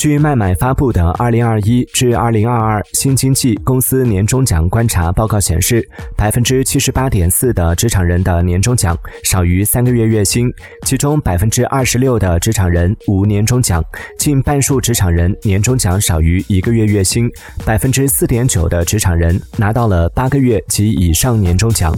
据麦麦发布的二零二一至二零二二新经济公司年终奖观察报告显示百分之七十八点四的职场人的年终奖少于三个月月薪其中百分之二十六的职场人无年终奖近半数职场人年终奖少于一个月月薪百分之四点九的职场人拿到了八个月及以上年终奖。